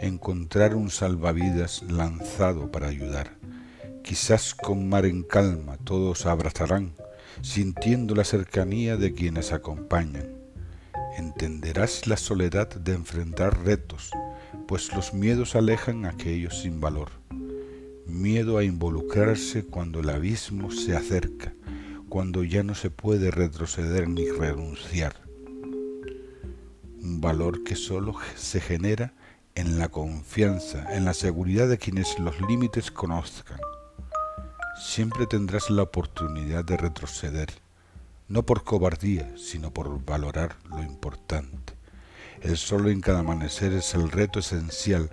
encontrar un salvavidas lanzado para ayudar. Quizás con mar en calma todos abrazarán, sintiendo la cercanía de quienes acompañan. Entenderás la soledad de enfrentar retos, pues los miedos alejan a aquellos sin valor. Miedo a involucrarse cuando el abismo se acerca, cuando ya no se puede retroceder ni renunciar un valor que solo se genera en la confianza, en la seguridad de quienes los límites conozcan. Siempre tendrás la oportunidad de retroceder, no por cobardía, sino por valorar lo importante. El sol en cada amanecer es el reto esencial.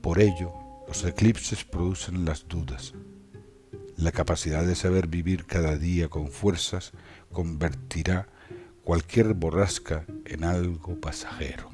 Por ello, los eclipses producen las dudas. La capacidad de saber vivir cada día con fuerzas convertirá cualquier borrasca en algo pasajero.